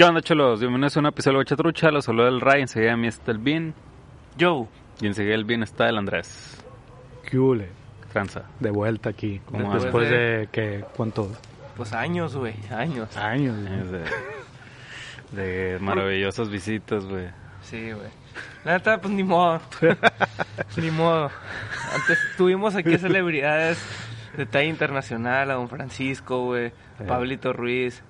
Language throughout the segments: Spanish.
¿Qué onda, cholos? Bienvenidos a un episodio de Trucha. Los saluda el Ray. Enseguida a mí está el Bin. Joe. Y enseguida el Bin está el Andrés. ¿Qué hule? Tranza. De vuelta aquí. ¿Cómo Después de que, ¿cuánto? Pues años, güey, años. Años. De, de maravillosas visitas, güey. Sí, güey. La neta, pues ni modo. ni modo. Antes tuvimos aquí celebridades de talla internacional, a Don Francisco, güey, a Pablito Ruiz.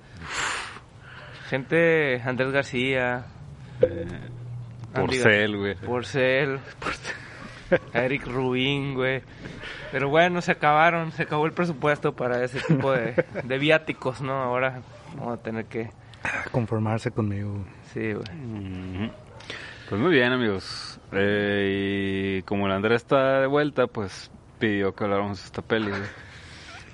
Gente, Andrés García, Andy Porcel, güey. Porcel, Eric Rubín, güey. Pero bueno, se acabaron, se acabó el presupuesto para ese tipo de, de viáticos, ¿no? Ahora vamos a tener que... Conformarse conmigo. Sí, güey. Pues muy bien, amigos. Eh, y como el Andrés está de vuelta, pues pidió que habláramos de esta peli, güey.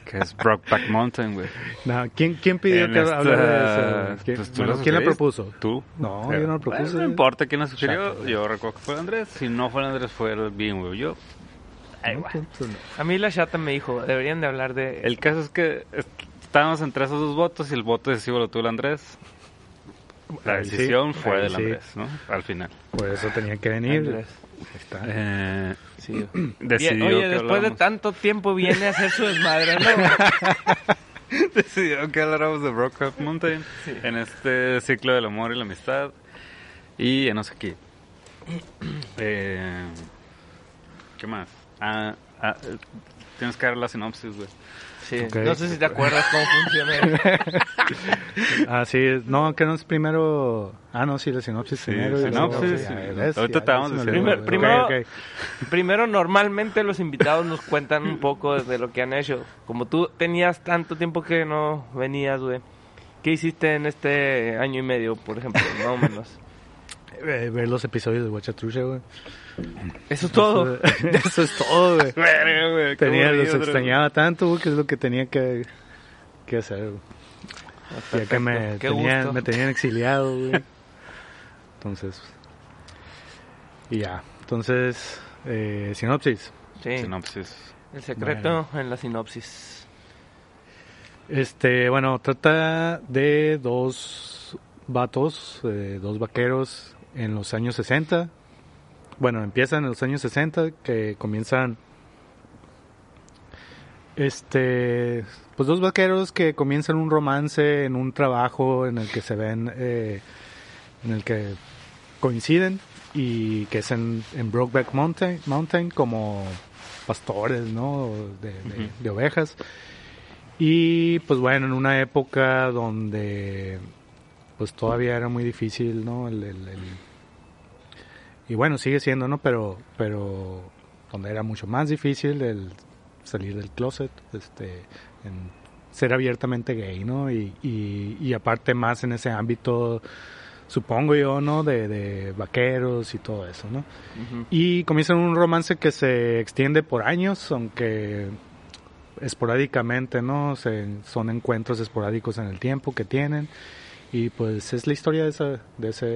Que es Brokeback Mountain, güey. No, ¿quién, ¿Quién pidió En que esta- hablara de eso? ¿Quién, pues tú bueno, la ¿quién la propuso? ¿Tú? No, yo no la propuse. Bueno, no importa quién la sugirió. Chato. Yo recuerdo que fue el Andrés. Si no fue el Andrés, fue el bien, güey. Yo. A mí la chata me dijo, deberían de hablar de... El caso es que es- estábamos entre esos dos votos y el voto decisivo lo tuvo el Andrés. La sí, decisión fue del sí. Andrés, ¿no? Al final. Por eso tenía que venir. Andrés. Está. Eh, Sí. decidió Oye, después de tanto tiempo viene a hacer su desmadre, ¿no? decidió que habláramos de Brokeback Mountain en este ciclo del amor y la amistad. Y no sé aquí. Eh, ¿Qué más? Ah, ah, tienes que dar la sinopsis, güey. Sí. Ok. No sé si te acuerdas cómo funciona. Ah, sí. No, que no es primero... Ah, no, sí, la sinopsis primero. y luego- sinopsis, sí. Ahorita te vamos a decir. Primero- primero- ok. Primero, normalmente los invitados nos cuentan un poco de lo que han hecho. Como tú tenías tanto tiempo que no venías, güey. ¿Qué hiciste en este año y medio, por ejemplo? Más o menos. Eh, ver los episodios de Guachatrucha, güey. Eso es todo. Eso, eso es todo, güey. Tenía, los extrañaba tanto, güey, que es lo que tenía que, que hacer, güey. Ya que me, Perfecto. Qué tenían, gusto. me tenían exiliado, güey. Entonces, y ya. Entonces, eh, sinopsis. Sí. Sinopsis. El secreto en la sinopsis. Este, bueno, trata de dos vatos, eh, dos vaqueros en los años 60. Bueno, empiezan en los años 60 que comienzan este, pues dos vaqueros que comienzan un romance en un trabajo en el que se ven, eh, en el que coinciden y que es en, en Brokeback Mountain, Mountain como pastores, ¿no? De, de- ovejas. Y pues bueno, en una época donde pues todavía era muy difícil, ¿no? El, el- el- y bueno, sigue siendo, ¿no? Pero, pero donde era mucho más difícil el salir del closet, este, en ser abiertamente gay, ¿no? Y, y, y aparte más en ese ámbito, supongo yo, ¿no? De, de vaqueros y todo eso, ¿no? Ujú. Y comienzan un romance que se extiende por años, aunque esporádicamente, ¿no? Se- son encuentros esporádicos en el tiempo que tienen. Y pues es la historia de, esa, de ese,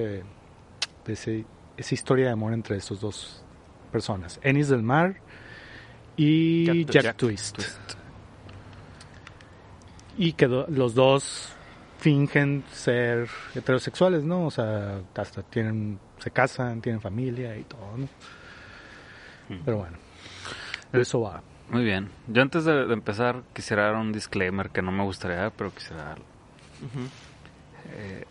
de ese, esa historia de amor entre estos dos personas. Ennis del Mar y Jack- Jack, Jack Twist. Y que do- los dos fingen ser heterosexuales, ¿no? O sea, hasta tienen, se casan, tienen familia y todo, ¿no? Pero bueno, eso va. Muy bien. Yo antes de, de empezar quisiera dar un disclaimer que no me gustaría dar, pero quisiera darlo. Eh,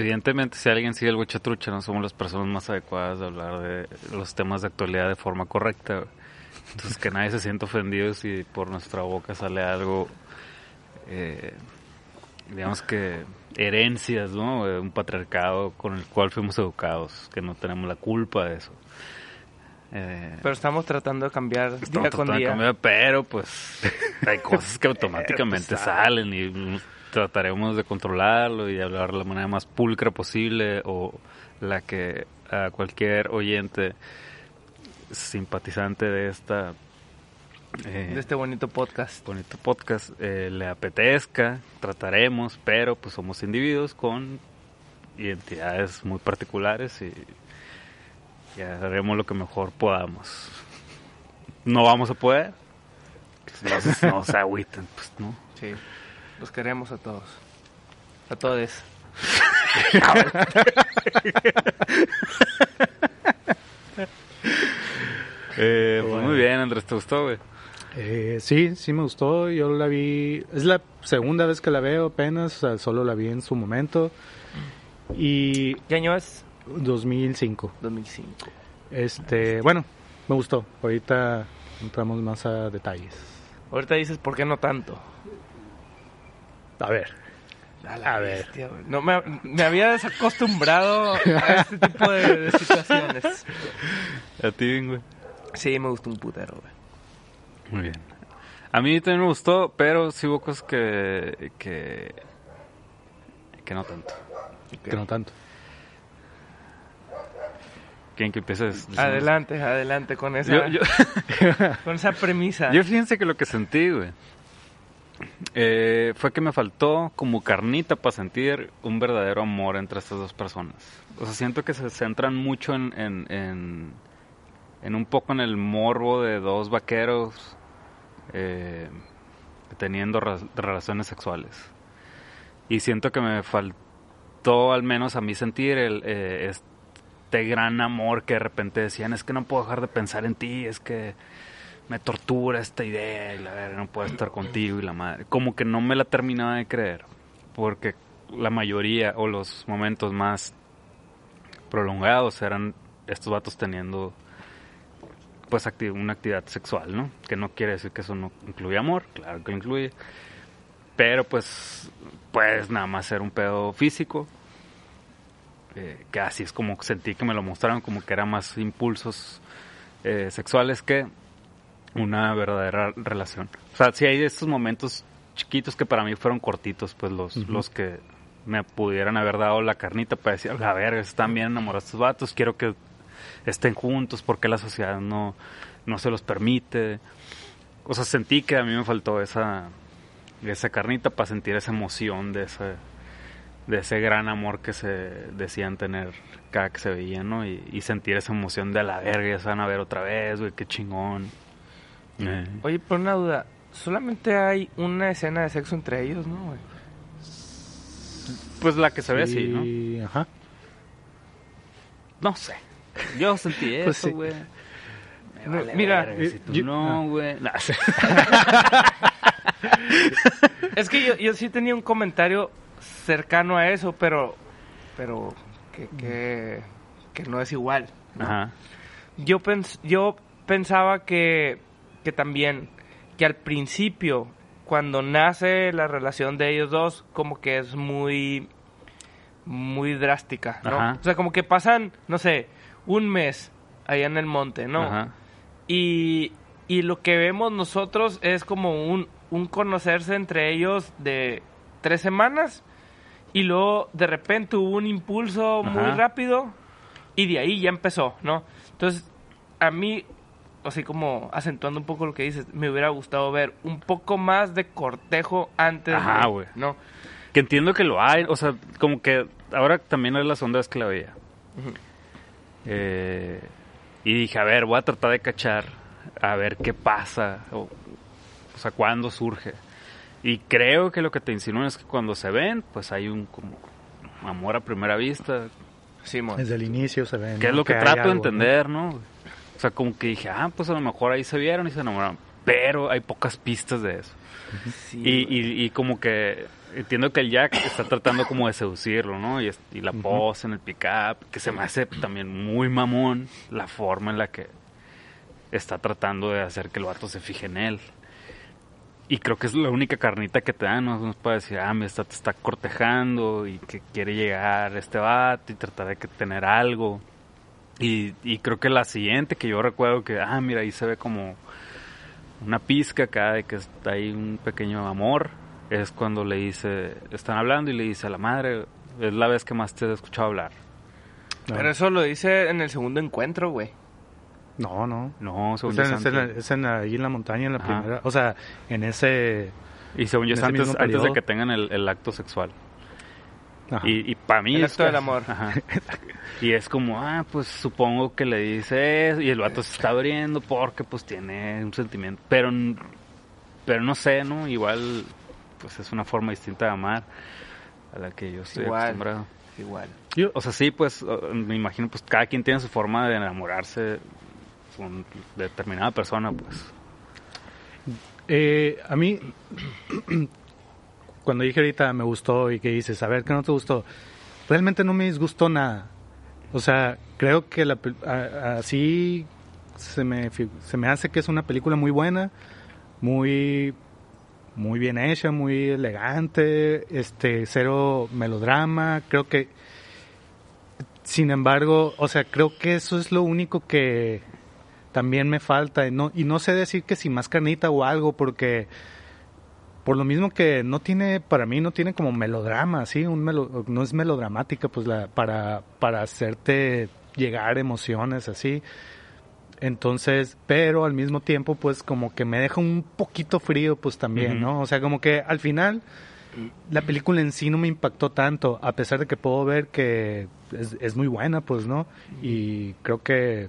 evidentemente, si alguien sigue el Huichatrucha, no somos las personas más adecuadas de hablar de los temas de actualidad de forma correcta. Entonces que nadie se sienta ofendido si por nuestra boca sale algo, eh, digamos que herencias, ¿no? Eh, Un patriarcado con el cual fuimos educados, que no tenemos la culpa de eso. Eh, Pero estamos tratando de cambiar día estamos con tratando de día. cambiar, pero pues hay cosas que automáticamente salen y trataremos de controlarlo y de hablar de la manera más pulcra posible o la que a cualquier oyente simpatizante de esta eh, De este bonito podcast. bonito podcast eh, le apetezca, trataremos, pero pues somos individuos con identidades muy particulares y, y haremos lo que mejor podamos. No vamos a poder, pues, no, no se agüiten, pues no. Sí. Los queremos a todos. A todos. Eh, pues muy bien, Andrés, ¿te gustó, güey? Eh, sí, sí me gustó. Yo la vi. Es la segunda vez que la veo apenas. o sea, solo la vi en su momento. Y ¿Qué año es? 2005. 2005. Este, bueno, me gustó. Ahorita entramos más a detalles. Ahorita dices, ¿por qué no tanto? A ver. A, ver. bestia, no, me, me había desacostumbrado a este tipo de, de situaciones. A ti, güey. Sí, me gustó un putero, güey. Muy bien. A mí también me gustó, pero sí hubo cosas que, que, que no tanto. Que no tanto. ¿Quién que empieces? Adelante, adelante con esa, Yo, yo, con esa premisa. yo fíjense que lo que sentí, güey, eh, fue que me faltó como carnita para sentir un verdadero amor entre estas dos personas. O sea, siento que se centran mucho en, en, un poco en el morbo de dos vaqueros eh, teniendo relaciones sexuales. Y siento que me faltó al menos a mí sentir el, eh, este gran amor que de repente decían, es que no puedo dejar de pensar en ti, es que me tortura esta idea y la verga, no puedo estar contigo y la madre. Como que no me la terminaba de creer, porque la mayoría o los momentos más prolongados eran estos vatos teniendo pues una actividad sexual, ¿no? Que no quiere decir que eso no incluye amor, claro que lo incluye. Pero pues pues nada más ser un pedo físico. eh, que así es como sentí que me lo mostraron como que eran más impulsos eh, sexuales que una verdadera relación. O sea, sí hay estos momentos chiquitos que para mí fueron cortitos, pues los, los que me pudieran haber dado la carnita para decir, la verga, están bien enamorados estos vatos, quiero que estén juntos porque la sociedad no, no se los permite. O sea, sentí que a mí me faltó esa, esa carnita para sentir esa emoción de ese, de ese gran amor que se decían tener cada que se veían, ¿no? Y, y sentir esa emoción de a la verga, ya se van a ver otra vez, güey, qué chingón. Eh, Oye, por una duda, solamente hay una escena de sexo entre ellos, ¿no, güey? Pues la que se ve así, ¿no? Ajá. No sé. Yo sentí eso, Pues sí. güey. No, vale mira, verga, si tú yo- no, güey. Sí. Es que yo, yo sí tenía un comentario cercano a eso, pero pero que, que, que no es igual. ¿no? Ajá. Yo, pens- yo pensaba que, que también, que al principio, cuando nace la relación de ellos dos, como que es muy, muy drástica, ¿no? Ajá. O sea, como que pasan, no sé, un mes allá en el monte, ¿no? Ajá. Y, y lo que vemos nosotros es como un, un conocerse entre ellos de tres semanas y luego de repente hubo un impulso muy rápido y de ahí ya empezó, ¿no? Entonces, a mí, así como acentuando un poco lo que dices, me hubiera gustado ver un poco más de cortejo antes Ajá, güey. ¿no? Que entiendo que lo hay, o sea, como que ahora también es la segunda vez que la veía. Ujú. Eh, y dije, a ver, voy a tratar de cachar, a ver qué pasa, o, o sea, cuándo surge. Y creo que lo que te insinúan es que cuando se ven, pues hay un como amor a primera vista, Simón. Desde el inicio se ve. que ¿no? es lo que, trato de algo, ¿no? O sea, como que dije, ah, pues a lo mejor ahí se vieron y se enamoraron. Pero hay pocas pistas de eso. Sí, Y, y, y como que entiendo que el Jack está tratando como de seducirlo, ¿no? Y, es- y la pose en el pickup, que se me hace también muy mamón la forma en la que está tratando de hacer que el vato se fije en él. Y creo que es la única carnita que te dan, no nos puede decir, ah, mira, está, te está cortejando y que quiere llegar este vato y tratar de que tener algo. Y, y creo que la siguiente que yo recuerdo que, ah, mira, ahí se ve como una pizca acá de que está ahí un pequeño amor, es cuando le dice, están hablando y le dice a la madre, es la vez que más te he escuchado hablar. Pero eso lo dice en el segundo encuentro, güey. No, no. No, según Es, yo en, es en es en la- ahí en la montaña, en la Ajá. primera. O sea, en ese. Y según yo es antes, de que tengan el, el acto sexual. Ajá. Y, y para mí El es acto que- del amor. Ajá. Y es como, ah, pues supongo que le dice eso. Y el vato se está abriendo porque pues tiene un sentimiento. Pero, n- pero no sé, ¿no? Igual, pues es una forma distinta de amar a la que yo estoy Igual. acostumbrado. Igual. Yo- O sea, sí, pues me imagino, pues cada quien tiene su forma de enamorarse con determinada persona, pues. Eh, a mí, cuando dije ahorita me gustó y que dices, a ver, ¿qué no te gustó? Realmente no me disgustó nada. O sea, creo que la, a- así se me, se me hace que es una película muy buena, muy, muy bien hecha, muy elegante, este, cero melodrama. Creo que, sin embargo, o sea, creo que eso es lo único que, también me falta. Y no, y no sé decir que si más carnita o algo, porque por lo mismo que no tiene, para mí no tiene como melodrama, ¿sí? Un melo- no es melodramática, pues la, para, para hacerte llegar emociones así. Entonces, pero al mismo tiempo, pues como que me deja un poquito frío, pues también. ¿no? O sea, como que al final la película en sí no me impactó tanto, a pesar de que puedo ver que es, es muy buena, pues, ¿no? Y creo que,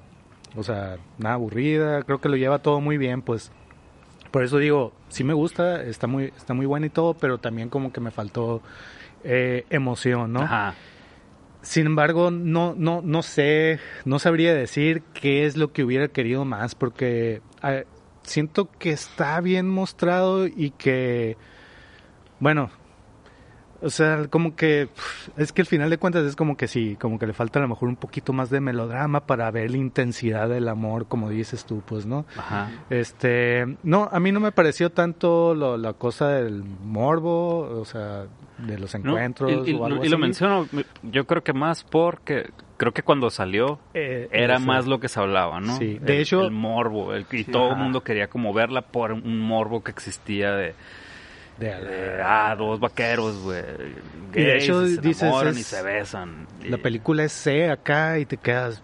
o sea, nada aburrida, creo que lo lleva todo muy bien, pues. Por eso digo, sí me gusta, está muy, está muy buena y todo, pero también como que me faltó eh, emoción, ¿no? Ajá. Sin embargo, no, no, no sé, no sabría decir qué es lo que hubiera querido más, porque ah, siento que está bien mostrado y que, bueno, o sea, como que es que al final de cuentas es como que sí, como que le falta a lo mejor un poquito más de melodrama para ver la intensidad del amor, como dices tú, pues, ¿no? Ajá. Este, no, a mí no me pareció tanto lo- la cosa del morbo, o sea, de los No, encuentros y, y- o algo y lo menciono, yo creo que más porque creo que cuando salió Eh, era más lo que se hablaba, ¿no? Sí, de El- hecho- el morbo, el, y todo el mundo quería como verla por un morbo que existía de, De- de, ah, dos vaqueros, güey, Y de hecho, y se dices, y se besan. y- La película es C acá y te quedas.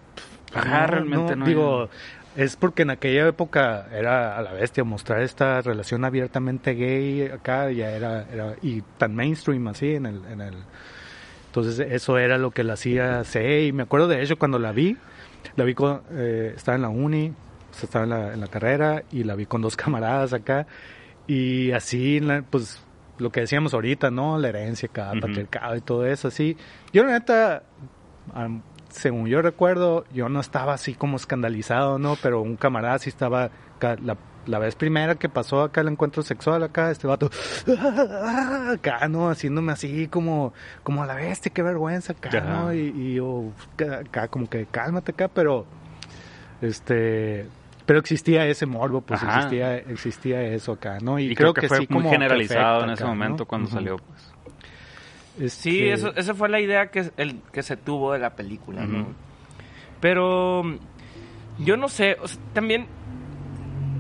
Ajá, realmente no Digo, es porque en aquella época era a la bestia mostrar esta relación abiertamente gay acá, ya era, era y tan mainstream así en el, en el. Entonces, eso era lo que la hacía C. Y me acuerdo de hecho cuando la vi, la vi con. eh, estaba en la uni, o sea, estaba en la, en la carrera y la vi con dos camaradas acá. Y así, pues, lo que decíamos ahorita, ¿no? La herencia acá, Ujú. patriarcado y todo eso, así. Yo, la neta, según yo recuerdo, yo no estaba así como escandalizado, ¿no? Pero un camarada sí estaba, la, la vez primera que pasó acá el encuentro sexual acá, este vato, acá, ¿no? Haciéndome así como, como a la bestia, qué vergüenza acá. ¿no? Y, y yo, acá, como que cálmate acá, pero, este... Pero existía ese morbo, pues Ajá. existía, existía eso acá, ¿no? y creo, que, fue sí muy generalizado en ese acá, ¿no? momento cuando salió, pues. Sí, Este, eso, esa fue la idea que, el, que se tuvo de la película, ¿no? Pero yo no sé, o sea, también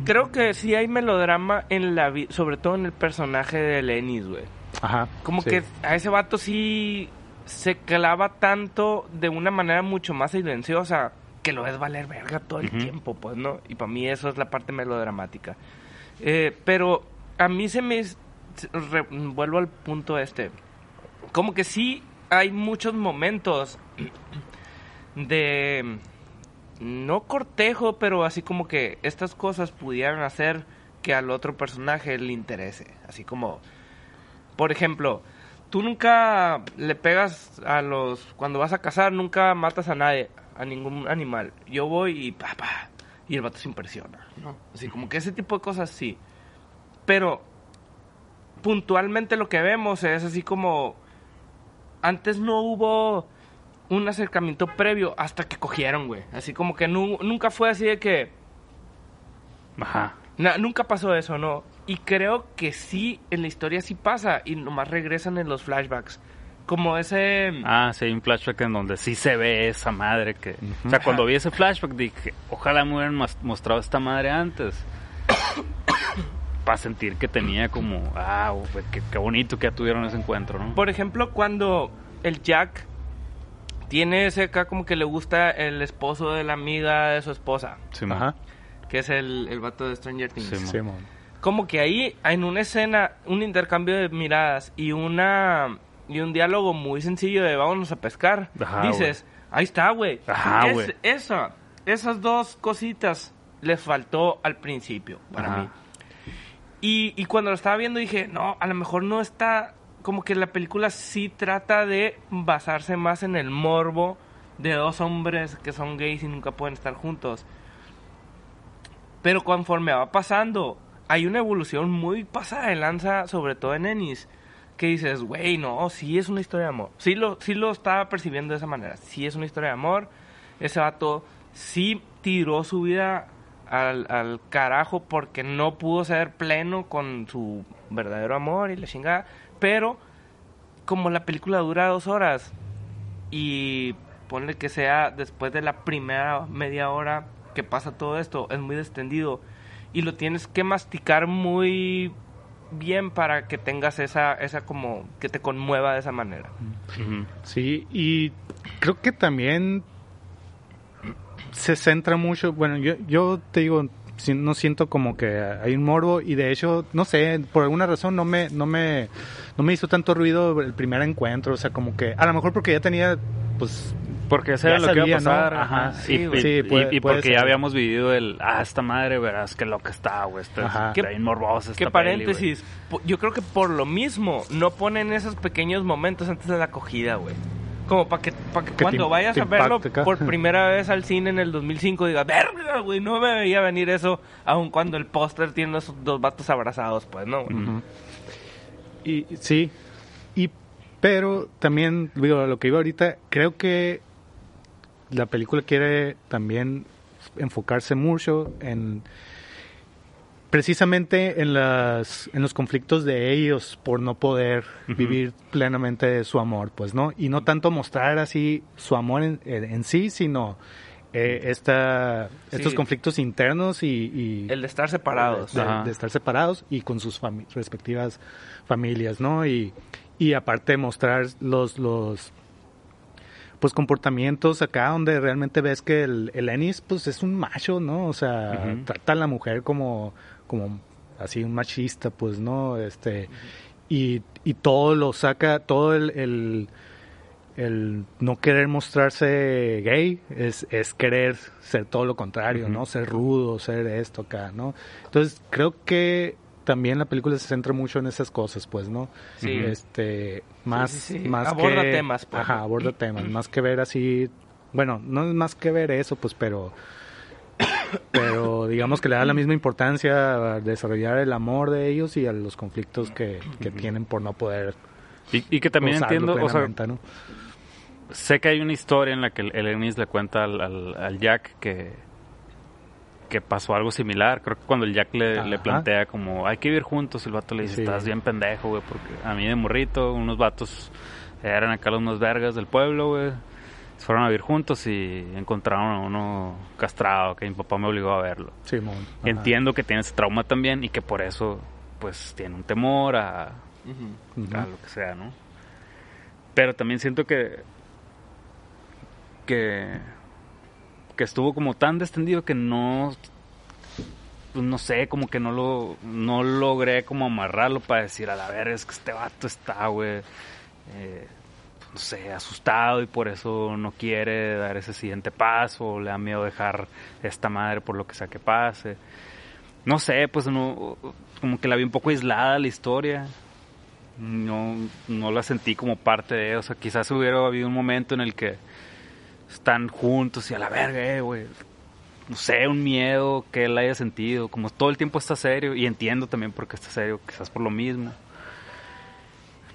creo que sí hay melodrama en la vida, sobre todo en el personaje de Lenis, güey. Ajá. Como sí. que a ese vato sí se clava tanto de una manera mucho más silenciosa que lo es valer verga todo el tiempo, pues, ¿no? Y para mí eso es la parte melodramática. Eh, pero a mí se me... re- vuelvo al punto este. Como que sí hay muchos momentos de... No cortejo, pero así como que estas cosas pudieran hacer que al otro personaje le interese. Así como... Por ejemplo, tú nunca le pegas a los... Cuando vas a cazar, nunca matas a nadie, a ningún animal. Yo voy y pa, pa, y el vato se impresiona, ¿no? Así como que ese tipo de cosas sí. Pero puntualmente lo que vemos es así como... Antes no hubo un acercamiento previo hasta que cogieron, güey. Así como que nu- nunca fue así de que... Ajá. Na- nunca pasó eso, ¿no? Y creo que sí, en la historia sí pasa y nomás regresan en los flashbacks. Como ese... Ah, sí, hay un flashback en donde sí se ve esa madre que... O sea, cuando vi ese flashback dije, ojalá me hubieran mostrado esta madre antes. Para sentir que tenía como, ah, güey, qué, qué bonito que ya tuvieron ese encuentro, ¿no? Por ejemplo, cuando el Jack tiene ese acá como que le gusta el esposo de la amiga de su esposa, Sí. Ajá. que es el, el vato de Stranger Things. Sí. Simón. como que ahí en una escena, un intercambio de miradas y una y un diálogo muy sencillo de vámonos a pescar. Ajá, Dices, ahí está, güey. Es-. Esa, esas dos cositas les faltó al principio para Ajá. mí. Y, y cuando lo estaba viendo dije, no, a lo mejor no está, como que la película sí trata de basarse más en el morbo de dos hombres que son gays y nunca pueden estar juntos. Pero conforme va pasando, hay una evolución muy pasada de lanza, sobre todo en Ennis, que dices, güey, no, sí es una historia de amor. Sí lo, sí lo estaba percibiendo de esa manera. Sí es una historia de amor. Ese vato sí tiró su vida al, al carajo porque no pudo ser pleno con su verdadero amor y la chingada. Pero como la película dura dos horas y ponle que sea después de la primera media hora que pasa todo esto, es muy extendido y lo tienes que masticar muy bien para que tengas esa, esa como que te conmueva de esa manera. Sí, y creo que también se centra mucho, bueno, yo, yo te digo, si- no siento como que hay un morbo y de hecho, no sé, por alguna razón no me, no me, no me hizo tanto ruido el primer encuentro, o sea, como que, a lo mejor porque ya tenía, pues, Porque eso Ya era lo que iba a sabía, ¿no? pasar. Ajá. Sí, y, güey. y- Sí, y- puede- y puede porque ser. ya habíamos vivido el, ah, esta madre, verás qué loca está, güey. Está, Ajá. está ¿Qué- bien morbosa esta Que paréntesis, yo creo que por lo mismo no ponen esos pequeños momentos antes de la acogida, güey. Como para que, pa' que Que cuando te- vayas te a verlo por primera vez al cine en el 2005 digas, verga, güey, no me veía venir eso, aun cuando el póster tiene esos dos vatos abrazados, pues, ¿no? güey? Y sí, y, pero también, digo, lo que iba ahorita, creo que la película quiere también enfocarse mucho en precisamente en las en los conflictos de ellos por no poder vivir plenamente su amor pues no y no tanto mostrar así su amor en, en- en sí sino eh, esta estos conflictos internos y, y- El de estar separados. de, de estar separados y con sus fami- respectivas familias, ¿no? Y, y aparte mostrar los, los pues comportamientos acá donde realmente ves que el, el Ennis pues es un macho, ¿no? O sea, Ujú. trata a la mujer como, como así un machista, pues, ¿no? Este, y, y todo lo saca, todo el, el, el no querer mostrarse gay es, es querer ser todo lo contrario. ¿no? Ser rudo, ser esto acá, ¿no? Entonces creo que también la película se centra mucho en esas cosas, pues, ¿no? Sí. Este, más, sí, sí. más Aborda que- temas, pues. Ajá, aborda temas, más que ver así, bueno, no es más que ver eso, pues, pero, pero digamos que le da la misma importancia a desarrollar el amor de ellos y a los conflictos que, que tienen por no poder Y, y que también entiendo, o sea, sé que hay una historia en la que el, el Ennis le cuenta al, al- al Jack que, que pasó algo similar. Creo que cuando el Jack le, plantea como, hay que vivir juntos, el vato le dice, Sí. estás bien pendejo, güey, porque a mí de morrito, unos vatos eran acá los más vergas del pueblo, güey. Se fueron a vivir juntos y encontraron a uno castrado, que mi papá me obligó a verlo. Ajá. Entiendo que tiene ese trauma también y que por eso, pues, tiene un temor a, a lo que sea, ¿no? Pero también siento que que que estuvo como tan descendido que no pues no sé, como que no lo no logré como amarrarlo para decir a la verga es que este vato está, güey, eh, no sé, asustado y por eso no quiere dar ese siguiente paso, le da miedo dejar esta madre por lo que sea que pase. No sé, pues no, como que la vi un poco aislada la historia. No, no la sentí como parte de, o sea, quizás hubiera habido un momento en el que están juntos y a la verga, eh, güey. No sé, un miedo que él haya sentido, como todo el tiempo está serio, y entiendo también por qué está serio, quizás por lo mismo.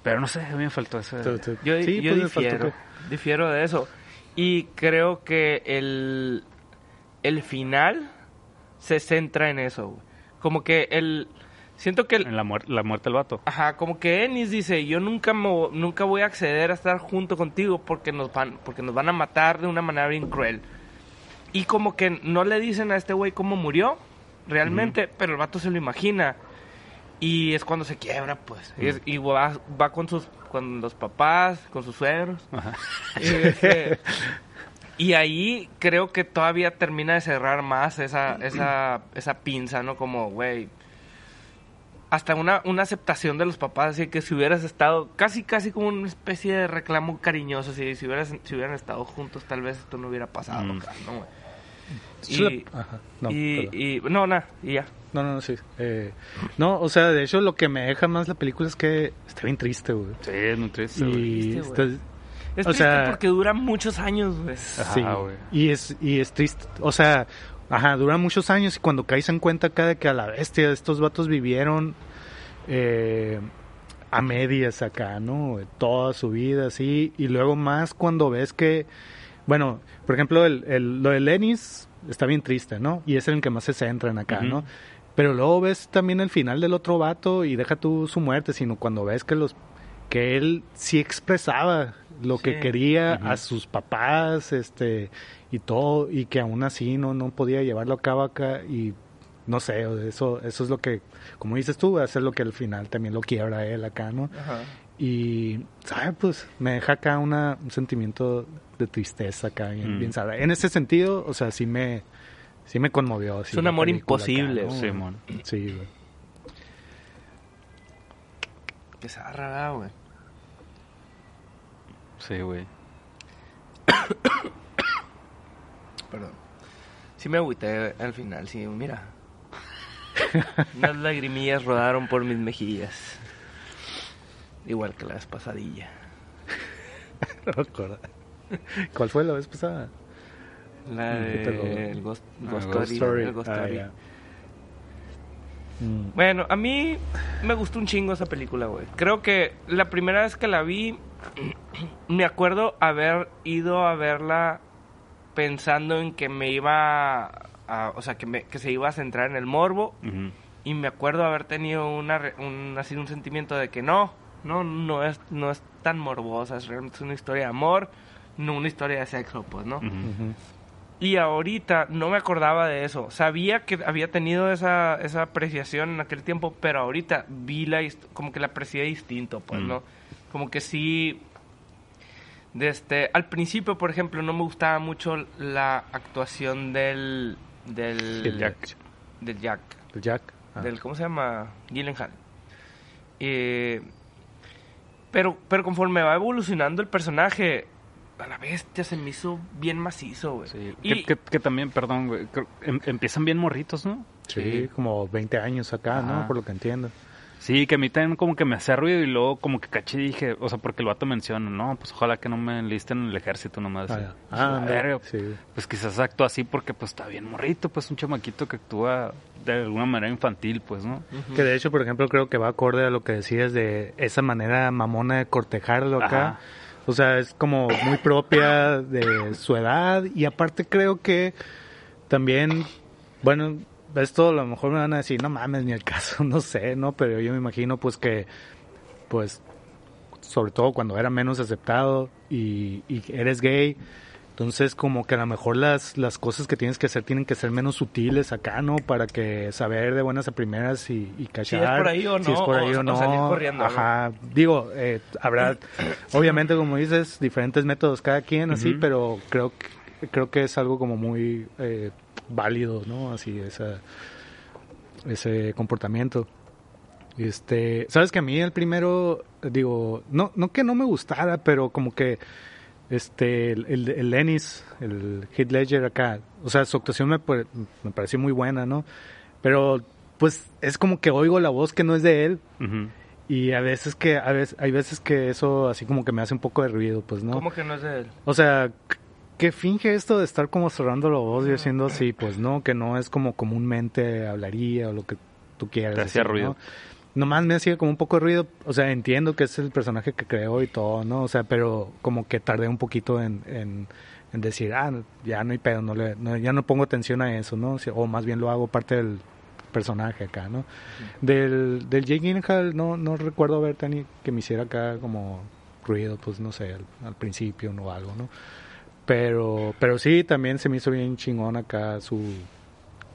Pero no sé, a mí me faltó tu- Yo, sí, yo pues, faltó que- difiero de eso. Y creo que el, el final se centra en eso, güey. Como que el... Siento que... El, En la, muer- la muerte del vato. Ajá, como que Ennis dice, yo nunca me, nunca voy a acceder a estar junto contigo porque nos van, porque nos van a matar de una manera bien cruel. Y como que no le dicen a este güey cómo murió realmente, pero el vato se lo imagina. Y es cuando se quiebra, pues. Y, es- y va, va con sus con los papás, con sus suegros. Ajá. Y, este, y ahí creo que todavía termina de cerrar más esa, esa, esa pinza, ¿no? Como, güey, hasta una, una aceptación de los papás, así que si hubieras estado, casi, casi como una especie de reclamo cariñoso, así, si, hubieras, si hubieran estado juntos, tal vez esto no hubiera pasado, Mm. acá, ¿no. Y, Ajá. No, y, y- no, nada, y ya. no, no, no, sí. Eh, no, o sea, de hecho lo que me deja más la película es que está bien triste, güey. Sí, es muy triste. Y triste, está- Es O triste sea- porque dura muchos años, güey. Ajá, sí, güey. y es y es triste, o sea, ajá, dura muchos años y cuando caes en cuenta acá de que a la bestia estos vatos vivieron eh, a medias acá, ¿no? Toda su vida así y luego más cuando ves que bueno, por ejemplo, el, el- lo de Lenis está bien triste, ¿no? Y es en el que más se centran acá. ¿no? Pero luego ves también el final del otro vato y deja tú su muerte, sino cuando ves que los que él sí expresaba lo que quería a sus papás, este y todo y que aún así no no podía llevarlo a cabo acá y no sé, eso eso es lo que como dices tú, eso es lo que al final también lo quiebra él acá, ¿no? Ajá. Y, ¿sabes? Pues me deja acá una, un sentimiento de tristeza acá, bien, Mm. bien. En ese sentido, o sea, sí me, sí me conmovió. sí, un amor acá, imposible, ¿no? Simón. Sí, güey. Qué zarra, güey. Sí, güey. Perdón. Sí me agüité al final, sí, mira. Unas lagrimillas rodaron por mis mejillas. Igual que la vez pasadilla. No me acuerdo. ¿Cuál fue la vez pasada? La Mm, de pero- el Ghost, Ah, Ghost Story, el Ghost Ah, Story. Bueno, a mí me gustó un chingo esa película, güey. Creo que la primera vez que la vi, me acuerdo haber ido a verla pensando en que me iba a, o sea, que, me- que se iba a centrar en el morbo. Ujú. Y me acuerdo haber tenido una, un, así un sentimiento de que no, no, no es, no es tan morbosa, es realmente una historia de amor, no una historia de sexo, pues, ¿no? Y ahorita no me acordaba de eso. Sabía que había tenido esa, esa apreciación en aquel tiempo, pero ahorita vi la como que la aprecié distinto, pues, Mm. ¿no? Como que sí. Desde, al principio, por ejemplo, no me gustaba mucho la actuación del. del. El Jack. Del Jack. El Jack. Ah. Del, ¿Cómo se llama? Gyllenhaal. Eh, pero, pero conforme va evolucionando el personaje, a la bestia se me hizo bien macizo, güey. Sí. Y- Que, que- que también, perdón, güey. em- empiezan bien morritos, ¿no? Sí, como 20 años acá, ¿no? Por lo que entiendo. Sí, que a mí también como que me hacía ruido y luego como que caché y dije, o sea, porque el vato menciona, no, pues ojalá que no me enlisten en el ejército nomás. Ah. Pues, Ah, verga, sí. Pues quizás actúa así porque pues está bien morrito, pues un chamaquito que actúa de alguna manera infantil, pues, ¿no? Que de hecho, por ejemplo, creo que va acorde a lo que decías de esa manera mamona de cortejarlo acá. Ajá. O sea, es como muy propia de su edad y aparte creo que también, bueno, esto a lo mejor me van a decir, no mames, ni el caso, no sé, ¿no? Pero yo me imagino pues que, pues, sobre todo cuando era menos aceptado y, y eres gay, entonces como que a lo mejor las, las cosas que tienes que hacer tienen que ser menos sutiles acá, ¿no? Para que saber de buenas a primeras y, y cachar. por ahí o Si es no, por ahí o- o, o no. salir corriendo, ¿no? Ajá. Digo, eh, habrá, obviamente como dices, diferentes métodos cada quien, así, pero creo que, creo que es algo como muy eh, válido, ¿no? Así, esa, ese comportamiento. Este, sabes que a mí el primero, digo, no, no que no me gustara, pero como que este, el, el, el Ennis, el Heath Ledger acá, o sea, su actuación me, me pareció muy buena, ¿no? Pero, pues, es como que oigo la voz que no es de él, y a veces que, a veces, hay veces que eso así como que me hace un poco de ruido, pues, ¿no? ¿Cómo que no es de él? O sea, que finge esto de estar como cerrando la voz y haciendo así, pues no, que no es como comúnmente hablaría o lo que tú quieras. Te hacía ruido. ¿no? Nomás me hacía como un poco de ruido, o sea, entiendo que es el personaje que creó y todo, ¿no? O sea, pero como que tardé un poquito en, en, en decir, ah, ya no hay pedo, no le, no- ya no pongo atención a eso, ¿no? O más bien lo hago parte del personaje acá, ¿no? Del, del Jake Gyllenhaal no, no recuerdo haber tenido que me hiciera acá como ruido, pues no sé, al, al principio o algo, ¿no? Pero, pero sí, también se me hizo bien chingón acá su,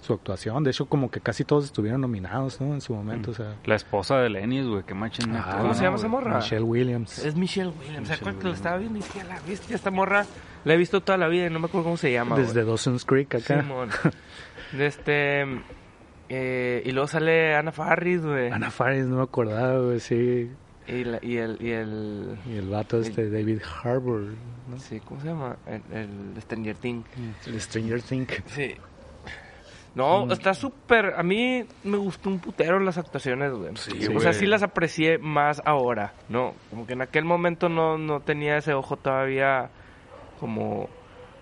su actuación. De hecho, como que casi todos estuvieron nominados, ¿no? En su momento, o sea... La esposa de Lenny, güey, qué machín. Ah, ¿Cómo se llama esa morra? Michelle Williams. Es Michelle Williams. ¿Se acuerdan que lo estaba viendo y dije, "A la bestia, esta morra la he visto toda la vida y no me acuerdo cómo se llama. güey". Desde Dawson's Creek acá. Simón. Este. eh, y luego sale Ana Farris, güey. Ana Faris, no me acordaba, güey, sí. Y, la- y el. Y el Y el vato este, David Harbour, ¿no? sí, ¿cómo se llama? El, el Stranger Things. El Stranger Things. Sí. No, está súper. A mí me gustó un putero las actuaciones, güey. Sí, o güey. sea, sí las aprecié más ahora, ¿no? Como que en aquel momento no, no tenía ese ojo todavía como.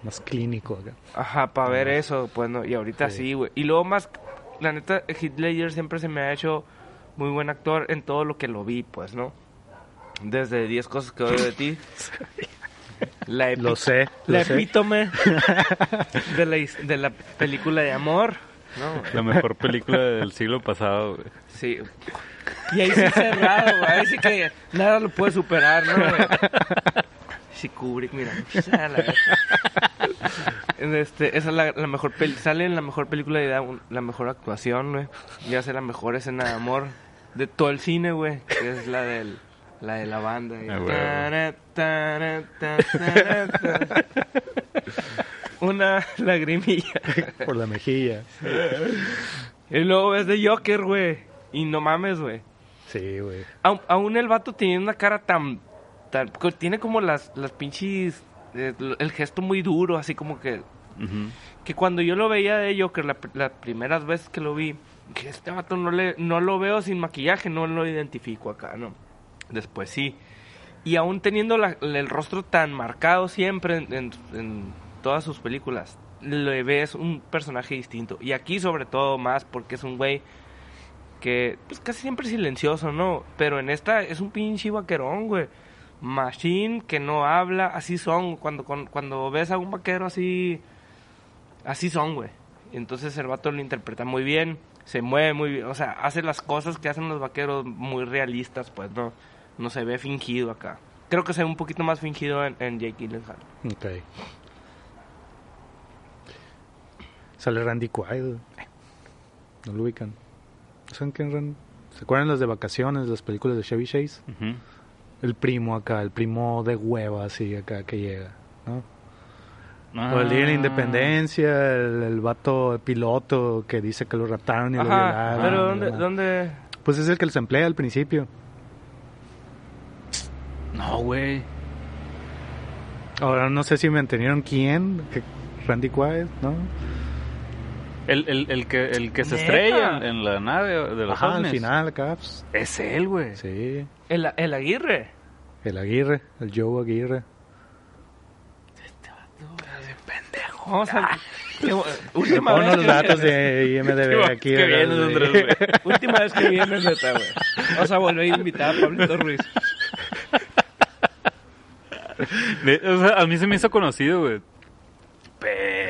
Más clínico acá. Ajá, para ver eso, pues no. Y ahorita Sí. sí, güey. Y luego más. La neta, Ledger siempre se me ha hecho muy buen actor en todo lo que lo vi, pues, ¿no? Desde 10 cosas que odio de ti. La Lo sé, la lo sé. epítome de la, de la película de amor. ¿no? La mejor película del siglo pasado, güey. Sí. Y ahí sí cerrado, güey. Ahí sí que nada lo puede superar, ¿no? güey? Sí, Kubrick, mira. Este, esa es la, la mejor peli sale en la mejor película edad, un- la mejor actuación, güey. Y hace la mejor escena de amor de todo el cine, güey. Que es la del la de la banda. y- Ah, ta, ta. Una lagrimilla. Por la mejilla. Y luego ves de Joker, güey. Y no mames, güey. Sí, güey. Aún, el vato tiene una cara tan... tan tiene como las, las pinches... el gesto muy duro, así como que... Ujú. Que cuando yo lo veía de Joker, la, las primeras veces que lo vi, que este vato no, le, no lo veo sin maquillaje, no lo identifico acá, ¿no? Después sí. Y aún teniendo la- el rostro tan marcado siempre en, en- en todas sus películas, le ves un personaje distinto. Y aquí sobre todo más porque es un güey que pues casi siempre silencioso, ¿no? Pero en esta es un pinche vaquerón, güey. Machine que no habla, así son. Cuando, cuando, cuando ves a un vaquero así, así son, güey. Entonces el vato lo interpreta muy bien, se mueve muy bien, o sea, hace las cosas que hacen los vaqueros muy realistas, pues no, no se ve fingido acá. Creo que se ve un poquito más fingido en, en Jake Gyllenhaal. Ok. Sale Randy Quaid. No lo ubican. ¿No saben quién es Randy? ¿Se acuerdan las de vacaciones, las películas de Chevy Chase? Ujú. El primo acá, el primo de hueva así acá que llega, ¿no? Ah. O el día de la independencia, el, el vato piloto que dice que lo raptaron y lo violaron. pero ¿dónde, dónde? Pues es el que los emplea al principio. No, güey. Ahora no sé si me entendieron quién, que Randy Quaid, ¿no? El, el, el que, el que se ¿Neta? estrella en, en la nave de los Ajá, al final pues, Es él, güey. sí. El, el Aguirre. El Aguirre, el Joe Aguirre. Vamos a... Qué bu- última Pon vez los datos de IMDB aquí. que vienes. Andrés, güey. Última vez que vienes, neta, güey. Vamos a volver a invitar a Pablito Ruiz. De- o sea, a mí se me hizo conocido, güey. Pero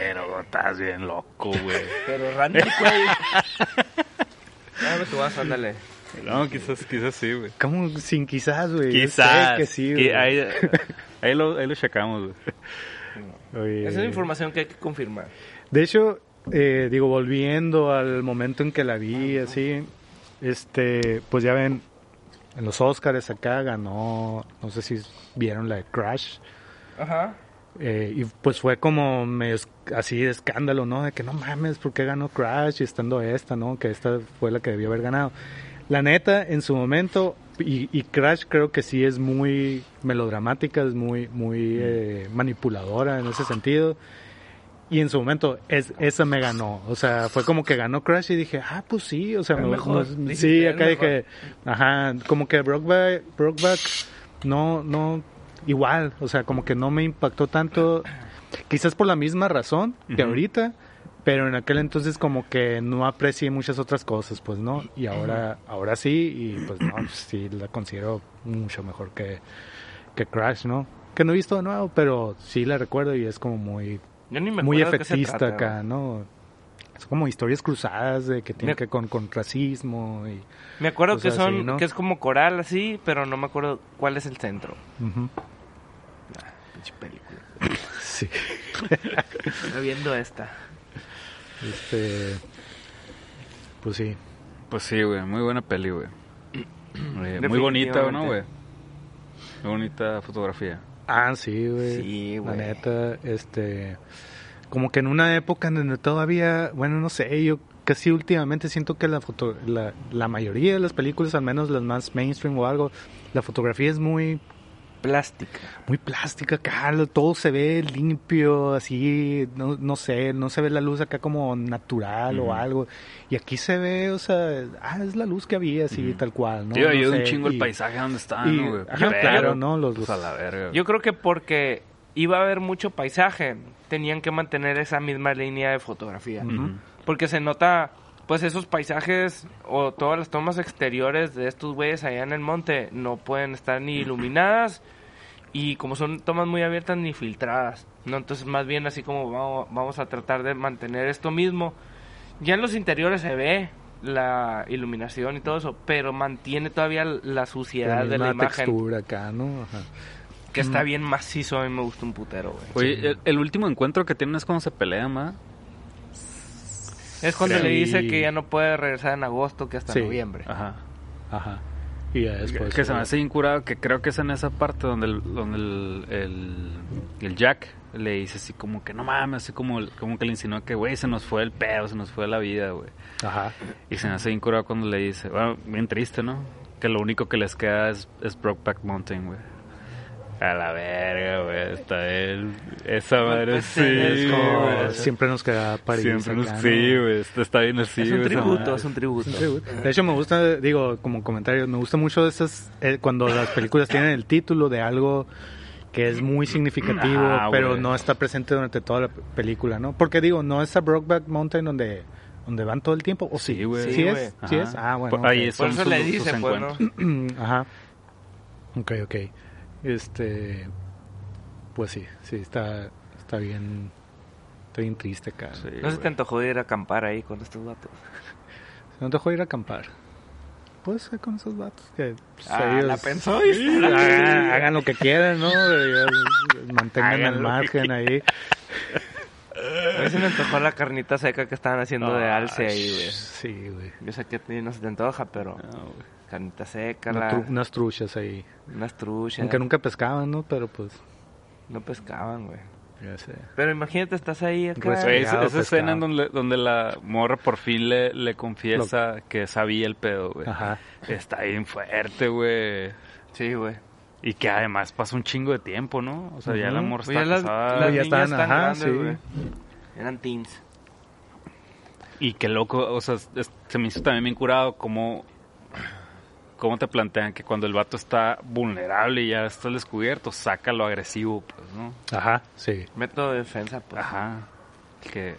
estás bien loco, güey. Pero Randy Quaid. Dame tu vas, ándale. No, quizás, quizás sí, güey. ¿Cómo sin quizás, güey? Yo Quizás. sé que sí, güey. ahí, ahí, lo, ahí lo checamos, güey. Esa es la información que hay que confirmar. De hecho, eh, digo, volviendo al momento en que la vi, así, este, pues ya ven, en los Oscars acá ganó, no sé si vieron la de Crash, Ajá. Eh, y pues fue como medio así de escándalo, ¿no? De que no mames, ¿por qué ganó Crash y estando esta, ¿no? Que esta fue la que debió haber ganado. La neta, en su momento, y, y Crash creo que sí es muy melodramática, es muy, muy eh, manipuladora en ese sentido. Y en su momento, es, esa me ganó. O sea, fue como que ganó Crash y dije, ah, pues sí. O sea, me- mejor. no- sí, acá mejor. dije, ajá, como que Brokeback, Brokeback no, no, igual. O sea, como que no me impactó tanto. Quizás por la misma razón que ahorita. Pero en aquel entonces como que no aprecié muchas otras cosas, pues, ¿no? Y ahora, ahora sí, y pues no, sí la considero mucho mejor que, que Crash, ¿no? Que no he visto de nuevo, pero sí la recuerdo y es como muy, muy efectista trata, acá. ¿no? Es como historias cruzadas de que tiene Me- que con, con racismo y... Me acuerdo que así, son ¿no? que es como coral así, pero no me acuerdo cuál es el centro. Ujú. Pinche película. Sí. Estoy viendo esta. Este... Pues sí. Pues sí, güey, muy buena peli, güey. Eh, muy bonita, ¿no, güey? Muy bonita fotografía. Ah, sí, güey. Sí, La güey. neta, este... Como que en una época en donde todavía, bueno, no sé, yo casi últimamente siento que la foto, la, la mayoría de las películas, al menos las más mainstream o algo, la fotografía es muy Plástica. muy plástica acá, todo se ve limpio, así, no, no sé, no se ve la luz acá como natural o algo. Y aquí se ve, o sea, ah, es la luz que había, así, tal cual, ¿no? Tío, No ayuda sé, un chingo el paisaje donde está, y- ¿no, güey? ajá, Pero, claro, ¿no? Los- pues a la verga. Yo creo que porque iba a haber mucho paisaje, tenían que mantener esa misma línea de fotografía. Porque se nota, pues esos paisajes o todas las tomas exteriores de estos güeyes allá en el monte no pueden estar ni iluminadas y como son tomas muy abiertas ni filtradas. No, entonces más bien así como vamos, vamos a tratar de mantener esto mismo. Ya en los interiores se ve la iluminación y todo eso, pero mantiene todavía la suciedad de la imagen, textura acá, ¿no? Ajá. que está bien macizo, a mí me gusta un putero, güey. Oye, el, el último encuentro que tienen es cuando se pelean, ¿ma? Es cuando Sí. le dice que ya no puede regresar en agosto, que hasta Sí. noviembre. Ajá. Ajá. Y ya después... que se me hace incurado, que creo que es en esa parte donde el, donde el, el, el Jack le dice así como que no mames, así como, como que le insinuó que, güey, se nos fue el pedo, se nos fue la vida, güey. Ajá. Y se me hace incurado cuando le dice, bueno, bien triste, ¿no? Que lo único que les queda es, es Brokeback Mountain, güey. A la verga, güey, está él. Esa madre pues, sí, es como- güey. Siempre nos queda París. Siempre nos... Sí, güey, está, está bien así, es un tributo, es un tributo. Sí, güey. De hecho, me gusta, digo, como comentario, me gusta mucho esas, eh, cuando las películas tienen el título de algo que es muy significativo, Ah, pero güey. no está presente durante toda la película, ¿no? Porque digo, no es a Brokeback Mountain donde, donde van todo el tiempo, ¿o sí? Sí, güey. ¿Sí, Sí, es? ¿Sí es? Ah, bueno. Por- ahí es. Por eso sus- le sus dice, pues. Ajá. Ok, ok. Este, pues sí, sí, está, está bien, está bien triste acá. Sí, ¿No se te antojó ir a acampar ahí con estos vatos? ¿No te dejó ir a acampar? Puedes ser con esos vatos que pues, Ah, ellos la pensó y Sí, hagan, hagan lo que quieran, ¿no? Mantengan el margen ahí. A mí se me antojó la carnita seca que estaban haciendo de Ah, alce ahí, güey. Sí, güey. Yo sé que a ti no se te antoja, pero No, güey. Carnita seca, Una la- tru- unas truchas ahí. unas truchas. Aunque nunca pescaban, ¿no? Pero pues, No pescaban, güey. ya sé. Pero imagínate, estás ahí acá. Pues, Güey, Pescado, esa, escena en donde, donde la morra por fin le, le confiesa que sabía el pedo, güey. Ajá. Está bien fuerte, güey. Sí, güey. Y que además pasa un chingo de tiempo, ¿no? O sea, ya la morra Pues está ya las, casada. las ya niñas están, están ajá, grandes, sí. güey. Eran teens. Y qué loco, o sea, es- se me hizo también bien curado como... ¿Cómo te plantean que cuando el vato está vulnerable y ya está descubierto, saca lo agresivo, pues, ¿no? Ajá, sí. Método de defensa, pues. Ajá. Que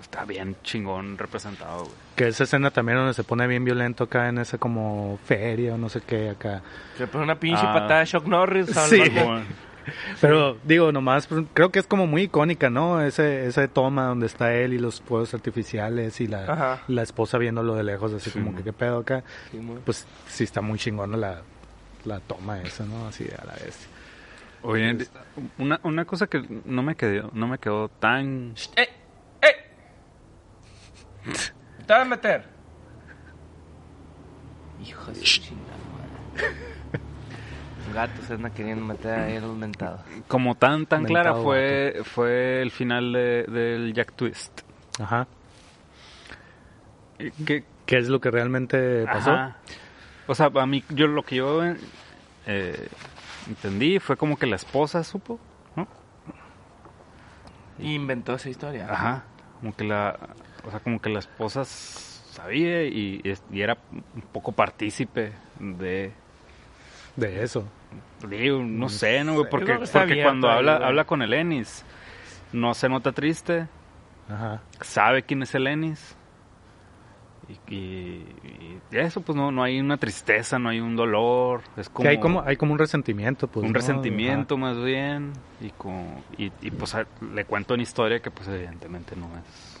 está bien chingón representado, güey. Que esa escena también donde se pone bien violento acá en esa como feria o no sé qué acá. Se pone una pinche Ah. patada de Shock Norris. Sí. Pero digo, nomás, pues, creo que es como muy icónica, ¿no? Ese, esa toma donde está él y los fuegos artificiales y la, la esposa viéndolo de lejos, así Sí, como mo. que qué pedo acá. Sí, Pues sí está muy chingona la, la toma esa, ¿no? Así a la vez. Oye, una, una cosa que no me quedó, no me quedó tan... ¡Eh! ¡Eh! Te vas a meter. Hijo de chingada madre. Un gato se anda queriendo meter ahí en los mentados. Como tan, tan Mentado clara fue, fue el final de- del Jack Twist. Ajá. Que, ¿Qué es lo que realmente pasó? Ajá. O sea, a mí, yo lo que yo eh, entendí fue como que la esposa supo, ¿no? Y inventó esa historia. Ajá. Como que la, o sea, como que la esposa sabía y, y era un poco partícipe de, De eso. Digo, no sé, ¿no? güey? Porque, cuando habla, güey. habla con el Ennis, no se nota triste, Ajá. sabe quién es el Ennis Y, y- y eso, pues no, no hay una tristeza, no hay un dolor. Es como, Que hay como, hay como un resentimiento, pues. un ¿no? resentimiento más bien. Y, como, y, y, pues a- le cuento una historia que pues evidentemente no es.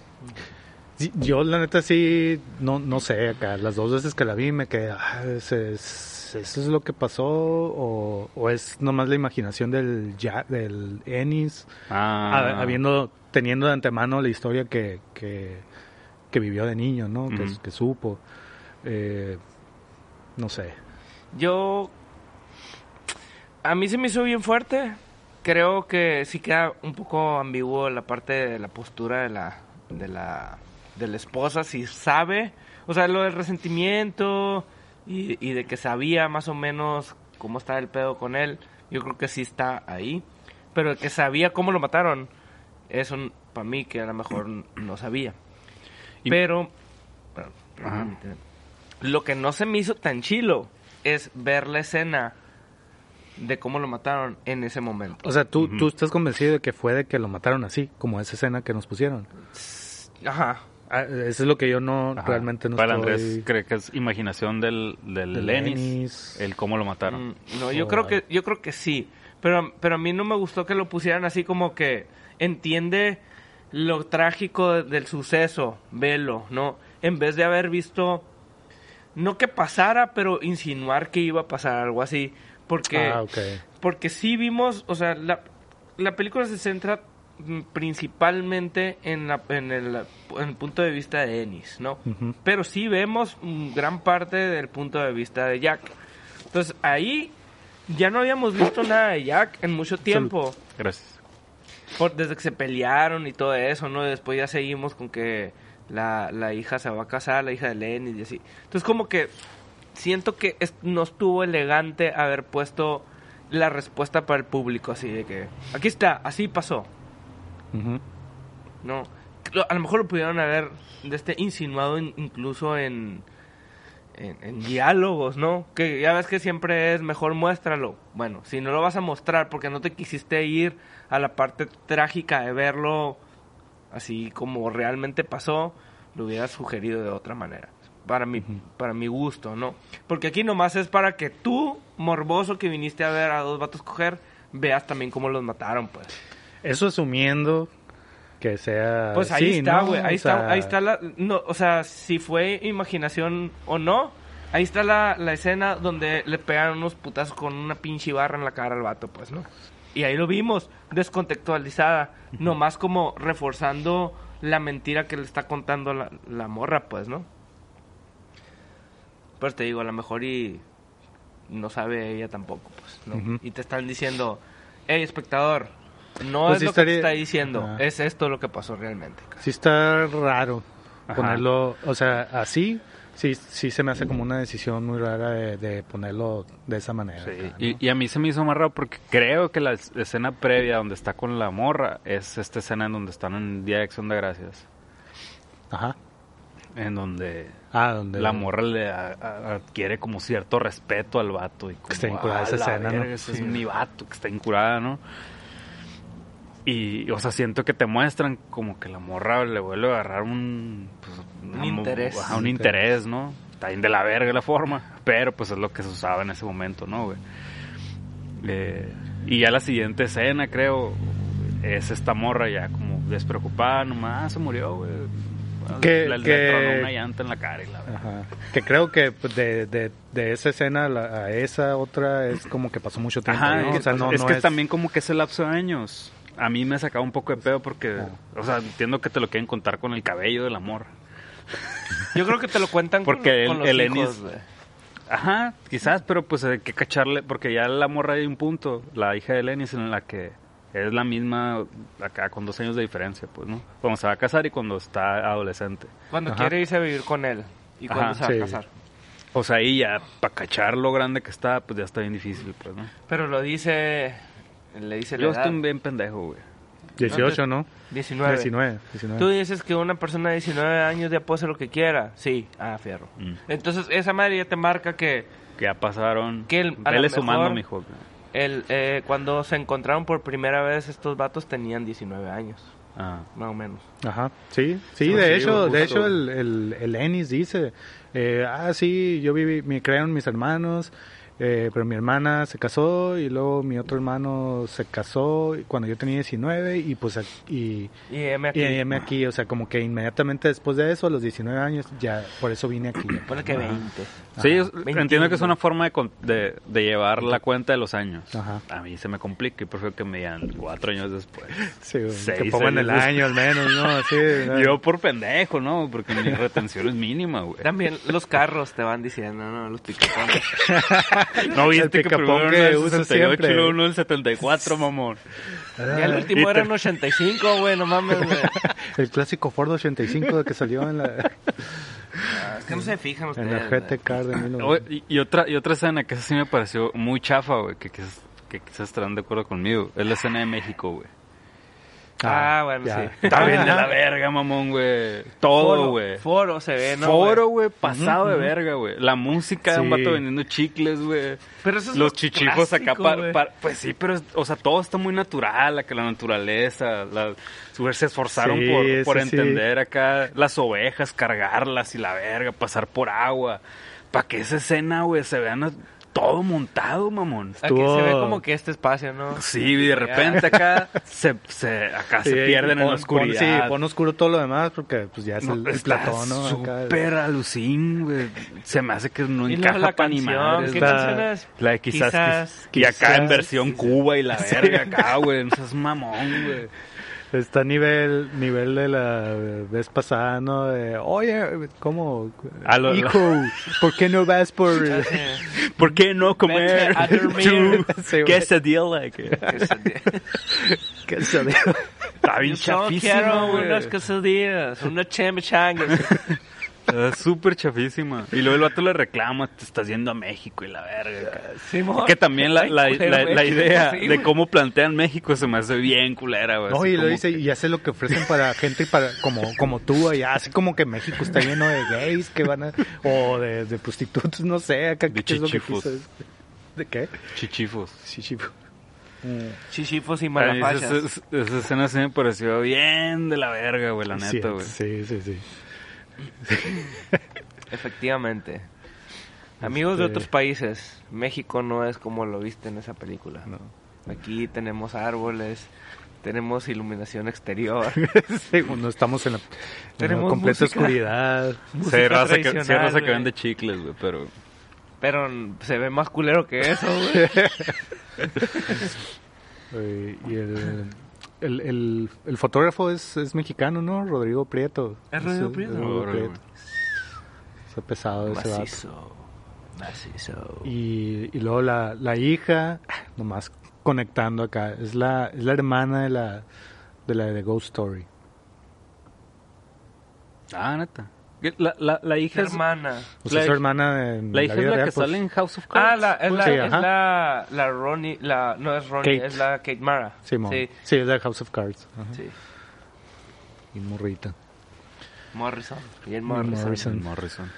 Sí, Yo, la neta, sí, no, no sé, acá, las dos veces que la vi me quedé, ah, ese es- ¿eso es lo que pasó? O, o es nomás la imaginación del, ya, del Ennis, Ah, ha- habiendo, teniendo de antemano la historia que, que, que vivió de niño, ¿no? Que supo. Eh, no sé. Yo. A mí se me hizo bien fuerte. Creo que sí queda un poco ambiguo la parte de la postura de la. de la. de la esposa, si sabe. O sea, lo del resentimiento y, y de que sabía más o menos cómo estaba el pedo con él. Yo creo que sí está ahí. Pero el que sabía cómo lo mataron, eso para mí que a lo mejor no sabía. Y- Pero. bueno, lo que no se me hizo tan chilo es ver la escena de cómo lo mataron en ese momento. O sea, ¿tú, Ujú. tú estás convencido de que fue de que lo mataron así, como esa escena que nos pusieron. Ajá. Ah, eso es lo que yo no, Ajá. realmente no Para estoy... Andrés cree que es imaginación del, del, Lenis, Lenis. el cómo lo mataron. Mm, No, yo Oh, creo vale. que yo creo que sí, pero pero a mí no me gustó que lo pusieran así como que entiende lo trágico de- del suceso, velo, ¿no? En vez de haber visto no que pasara, pero insinuar que iba a pasar algo así, porque Ah, porque sí vimos, o sea, la, la película se centra principalmente en, la, en, el, en el punto de vista de Ennis, ¿no? Pero sí vemos gran parte del punto de vista de Jack. Entonces ahí ya no habíamos visto nada de Jack en mucho tiempo. Gracias. Por- desde que se pelearon y todo eso, ¿no? Después ya seguimos con que la, la hija se va a casar, la hija de Lenny y así. Entonces como que siento que es- no estuvo elegante haber puesto la respuesta para el público, así de que aquí está, así pasó, ¿no? A lo mejor lo pudieron haber de este insinuado in- incluso en, en, en diálogos, ¿no? Que ya ves que siempre es mejor muéstralo. Bueno, si no lo vas a mostrar porque no te quisiste ir a la parte trágica de verlo así como realmente pasó, lo hubieras sugerido de otra manera. Para mi, para mi gusto, ¿no? Porque aquí nomás es para que tú, morboso que viniste a ver a dos vatos coger, veas también cómo los mataron, pues. Eso asumiendo que sea... Pues ahí sí, está, ¿no? güey. Ahí O está, ahí está la. No, o sea, si fue imaginación o no, ahí está la, la escena donde le pegan unos putazos con una pinche barra en la cara al vato, pues, ¿no? Y ahí lo vimos, descontextualizada, nomás como reforzando la mentira que le está contando la, la morra, pues, ¿no? Pues te digo, a lo mejor y no sabe ella tampoco, pues, ¿no? Y te están diciendo, hey, espectador, no Pues es sí lo que te está diciendo, es esto lo que pasó realmente. Sí está raro Ajá. ponerlo, o sea, así, sí, sí se me hace como una decisión muy rara de, de ponerlo de esa manera. Sí, acá, ¿no? y, y a mí se me hizo más raro porque creo que la es- escena previa donde está con la morra es esta escena en donde están en Día de Acción de Gracias. Ajá. En donde Ah, donde... la morra le a- a- adquiere como cierto respeto al vato. Y como, está incurada "Ah, esa escena, ¿no?" ese Sí. es mi vato que está incurada, ¿no? Y, o sea, siento que te muestran como que la morra le vuelve a agarrar un... pues, mo- interés. ajá, un interés, ¿no? Está bien de la verga la forma, pero pues es lo que se usaba en ese momento, ¿no, güey? Eh, y ya la siguiente escena, creo, es esta morra ya como despreocupada, nomás se murió, güey. Que- le, le que- tronó una llanta en la cara y la. Ajá. Que creo que pues, de, de, de esa escena a, la- a esa otra es como que pasó mucho tiempo. Ajá, ¿no? es, O sea, no- es no que también como que ese lapso de años a mí me sacaba un poco de pedo porque, o sea, entiendo que te lo quieren contar con el cabello del amor. Yo creo que te lo cuentan Porque con, el- con los el hijos. Ajá, quizás, pero pues hay que cacharle, porque ya la morra hay un punto, la hija de Lenis, en la que es la misma acá con dos años de diferencia, pues, ¿no? Cuando se va a casar y cuando está adolescente. Cuando Ajá. quiere irse a vivir con él. Y Ajá, cuando se va sí. a casar. O sea, ahí ya, para cachar lo grande que está, pues ya está bien difícil, pues, ¿no? Pero lo dice... Le dice la Yo edad. estoy bien pendejo, güey. 18, ¿no? 19. 19. 19. Tú dices que una persona de 19 años ya puede hacer lo que quiera. Sí. Ah, fierro. Mm. Entonces, esa madre ya te marca que Que ya pasaron. Que el- a Vele sumando, mejor- mijo. el, eh, cuando se encontraron por primera vez estos vatos tenían 19 años. Ah. Más o menos. Ajá, sí, sí, Sí, de sí, hecho, justo. de hecho el, el, el Ennis dice, eh, ah, sí, yo viví, me crearon mis hermanos, eh, pero mi hermana se casó y luego mi otro hermano se casó cuando yo tenía 19 y pues y, Y M aquí. y heme aquí, o sea, como que inmediatamente después de eso, a los 19 años, ya, por eso vine aquí. Ponle que Ajá. 20. Sí, 21. entiendo que es una forma de, con- de, de llevar la cuenta de los años. Ajá. A mí se me complica y prefiero que me digan cuatro años después. Sí, güey, Seis que pongan el años año al menos, ¿no? Así, ¿no? Yo por pendejo, ¿no? Porque mi retención es mínima, güey. También los carros te van diciendo, ¿no? Los picapones. No viste El que primero que uno del uso 68 y luego uno del 74, mamón. ya el último era en 85, güey, no mames, güey. El clásico Ford 85 que salió en la, Ah, Es que no se fijan ustedes. en la. GT Car de Oye, 1900. Y, y otra, y otra escena que esa sí me pareció muy chafa, güey, que quizás, que quizás estarán de acuerdo conmigo. Es la escena de México, güey. Ah, bueno, ya. sí. Está bien de la verga, mamón, güey. Todo, güey. Foro se ve, ¿no? Foro, güey? pasado de verga, güey. La música un vato vendiendo chicles, güey. Pero eso es Los lo chichifos acá para... pues sí, pero, o sea, todo está muy natural, la que la naturaleza, la, se esforzaron Sí, por, por entender acá las ovejas, cargarlas y la verga, pasar por agua. Para que esa escena, güey, se vean a- todo montado, mamón. Aquí Estuvo- se ve como que este espacio, ¿no? Sí, y de repente acá se, se, acá se Sí, pierden en la pon- oscuridad. pon- sí, pon oscuro todo lo demás porque pues ya es No, el, el platón, ¿no? Súper alucín, güey. Se me hace que no encaja la para madres. ¿qué La-? La de quizás, Quizás, y acá en quizás, versión Cuba y la verga acá, güey. No seas mamón, güey. Está a nivel, nivel de la vez pasada, ¿no? De, Oye, ¿cómo? A lo- Hijo, ¿por qué no vas por...? ¿Por qué no comer tu Sí, güey. quesadilla? que ¿Qué se dijo? Está bien chafísima, quiero unas quesadillas, unas chemichangas. Está súper chafísima. Y luego el vato le reclama, te estás yendo a México y la verga. Simón. Que también la, la, la- idea Sí, de cómo plantean México se me hace bien culera, güey. No, y lo dice, y hace lo que ofrecen para gente para como como tú allá, así como que México está lleno de gays que van a... O de, de prostitutas, no sé, acá, De ¿qué es lo que chichifos. quiso? ¿De qué? Chichifos. Chichifo. Chichifos y A mí malafachas. Esa, esa- esa escena sí me pareció bien de la verga, güey, la Sí, neta, güey. Sí, sí, sí. Efectivamente. Amigos de Este- otros países, México no es como lo viste en esa película. No. Aquí tenemos árboles, tenemos iluminación exterior. Sí, no estamos en la, en la Tenemos completa música. oscuridad. raza que, raza que vende chicles, güey, pero... Pero se ve más culero que eso, güey. Y el, el, el, el fotógrafo es, es mexicano, ¿no? Rodrigo Prieto. ¿Es Rodrigo Prieto? Rodrigo Órale, Prieto. Está pesado ese vato. Macizo. Macizo. Y, y luego la, la hija, nomás conectando acá, es la, es la hermana de la de la de Ghost Story. Ah, neta. La, la, la hija es... hermana. La su hermana en La hija es la real, que pues, sale en House of Cards. Ah, la, es, la, Sí, es la, la Ronnie, la, no es Ronnie, Kate. es la Kate Mara. Simón. Sí, Sí, es de House of Cards. Ajá. sí. Y morrita. Morrison. Y el Morrison. Morrison. Morrison.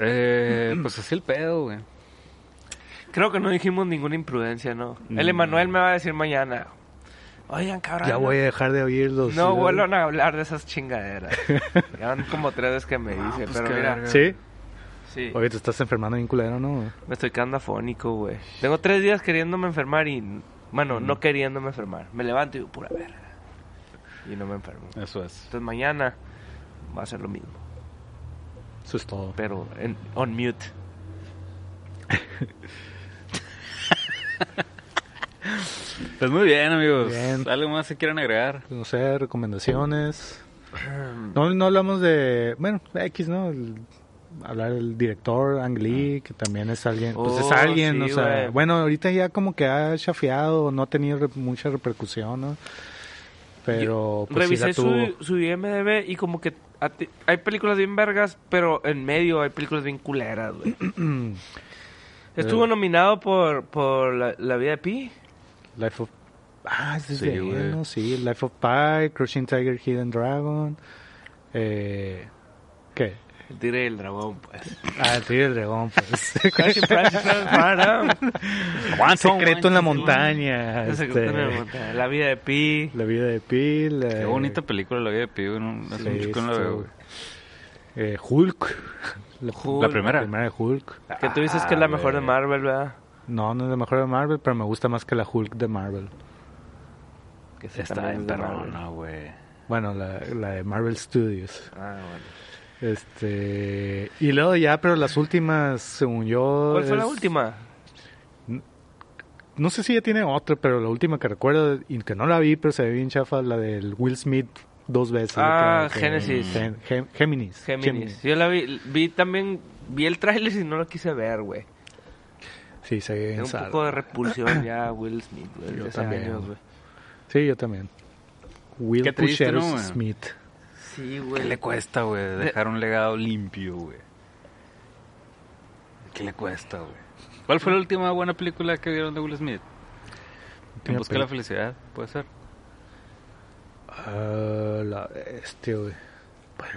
Eh, pues así el pedo, güey. Creo que no dijimos ninguna imprudencia, ¿no. El. Emanuel me va a decir mañana. Oigan, cabrón. Ya voy a dejar de oírlos. No vuelvan a hablar de esas chingaderas. ya van como tres veces que me dice, pues pero mira. verga. ¿Sí? Sí. Oye, te estás enfermando bien culero, ¿no? Me estoy quedando afónico, güey. Tengo tres días queriéndome enfermar y... Bueno, Mm. no queriéndome enfermar. Me levanto y digo, pura verga. Y no me enfermo. Eso es. Entonces mañana va a ser lo mismo. Eso es todo. Pero en, on mute. Pues muy bien, amigos. Bien. ¿Algo más que quieran agregar? No sé, recomendaciones. No, no hablamos de, bueno, X, ¿no? El- hablar del director Ang Lee, que también es alguien, pues Oh, es alguien, sí, o sea, bueno, ahorita ya como que ha chafeado, no ha tenido re- mucha repercusión, ¿no? Pero pues sí Revisé la tuvo. su, su IMDB y como que a ti- hay películas bien vergas, pero en medio hay películas bien culeras, güey. Estuvo Eh. nominado por, por la, la vida de Pi. Life of Ah, ese es Sí, de él, güey. ¿no? Sí, Life of Pi, Crushing Tiger, Hidden Dragon. Eh, ¿Qué? El tigre y el dragón, pues. Ah, sí, el dragón, pues. Secreto en la montaña. El este, secreto en la montaña. La vida de Pi. La vida de Pi. la- Qué bonita película la vida de Pi, güey. No, hace mucho que no la veo, güey. Eh, Hulk. La, Hulk. La primera. la primera de Hulk. Que tú dices que es la Ah, mejor de güey. Marvel, ¿verdad? No, no es la mejor de Marvel, pero me gusta más que la Hulk de Marvel. Que sí, Está en perrona, güey. Bueno, la, la de Marvel Studios. Ah, bueno. Este. Y luego ya, pero las últimas, según yo. ¿Cuál fue la última? No sé si ya tiene otra, pero la última que recuerdo, y que no la vi, pero se ve bien chafa, la del Will Smith dos veces. Ah, que- Génesis. Géminis. Géminis. Yo la vi, vi también, vi el tráiler y no lo quise ver, güey. Sí, se un poco de repulsión ya Will Smith, güey. Yo también. años, güey. Sí, yo también. Will Qué triste, Pusher ¿no, güey? Smith. Sí, ¿Qué güey. le cuesta, güey? Dejar un legado limpio, güey. ¿Qué le cuesta, güey? ¿Cuál fue la última buena película que vieron de Will Smith? En busca de la felicidad, puede ser. Ah, la este, güey. Pues,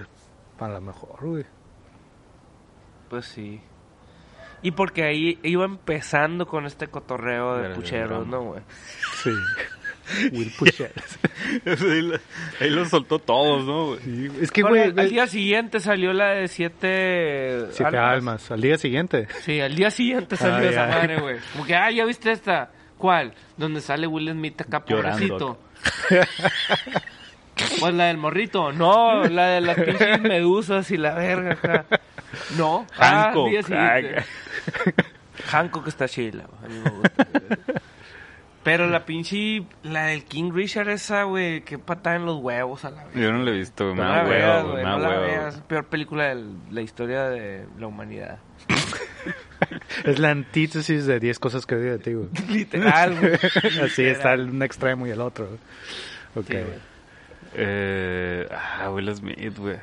a lo mejor, güey. Pues sí. Y porque ahí iba empezando con este cotorreo de pucheros. ¿no, güey? Sí. Will Pusher. ahí, lo, ahí lo soltó todos, ¿no, güey? Sí, es que, güey, al, al día siguiente salió la de siete... siete almas. Al día siguiente. Sí, al día siguiente salió Ay, esa madre, güey. Como que, ah, ¿ya viste esta? ¿Cuál? Donde sale Will Smith acá pobrecito. Pues la del morrito. No, la de las pinches medusas y la verga acá. No. Ah, Hancock. al día siguiente. Hancock está chila, güey. A mí me gusta. güey. Pero la pinche, la del King Richard esa, güey, qué patada en los huevos a la vez. Yo no lo he visto, güey. Me No da la veas, huevo, güey, no la huevo. veas. Peor película de la historia de la humanidad. Es la antítesis de 10 cosas que odio de ti, güey. Literal, güey. Así está el un extremo y el otro. Ok. Sí, güey. Eh, ah, Will Smith, güey.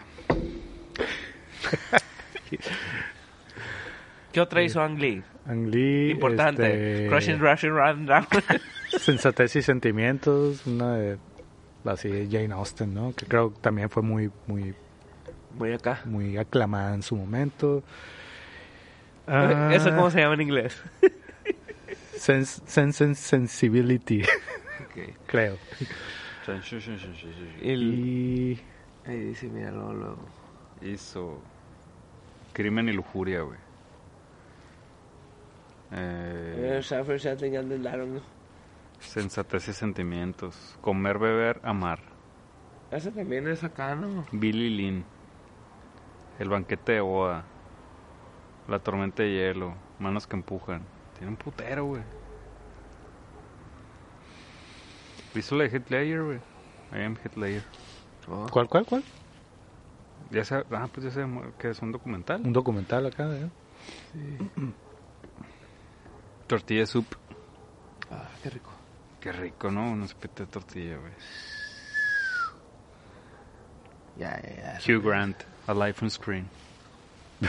¿Qué otra hizo Ang Lee? Ang Lee, Importante. este, Crushing, Rushing, Run, Run. Sensatez y sentimientos, una de así de Jane Austen, ¿no? Que creo que también fue muy muy Voy acá. muy aclamada en su momento. Ah, ¿Eso cómo se llama en inglés? Sense, Sense and Sensibility, creo. El... Y Ahí dice, mira, luego, luego. Hizo Crimen y Lujuria, güey. Eh, sensatez y sentimientos. Comer, beber, amar. Ese también es acá, ¿no? Billy Lynn. El banquete de boda. La tormenta de hielo. Manos que empujan. Tiene un putero, güey. La de Hitler, güey. I am Hitler. Oh. ¿cuál cuál cuál? Ya sé, ah, pues ya sé que es un documental. Un documental acá, ¿eh? Tortilla soup. Ah, qué rico. Qué rico, ¿no? Unos pete de tortilla, güey. Ya, ya, ya. Hugh Grant, A Life on Screen.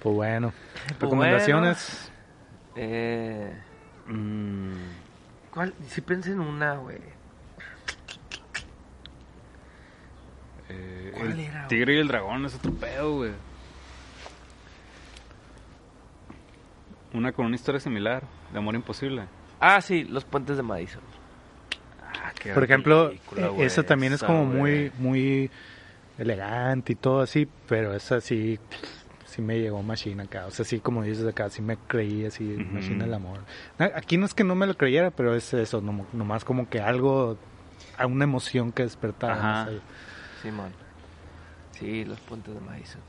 Pues bueno. Pues Recomendaciones. Eh, Mm, ¿Cuál? Si pensé en una, güey. eh, ¿Cuál el era? Tigre y el Dragón es otro pedo, güey. Una con una historia similar, de amor imposible. Ah, sí, Los Puentes de Madison. Ah, qué Por ejemplo, película, güey, esa también es como muy muy elegante y todo así, pero esa sí sí me llegó machine acá, o sea, sí como dices acá, sí me creí así Ujú. machine el amor. Aquí no es que no me lo creyera, pero es eso, no, nomás como que algo a una emoción que despertaba. Ajá. no sé, Simón. Sí, Los Puentes de Madison.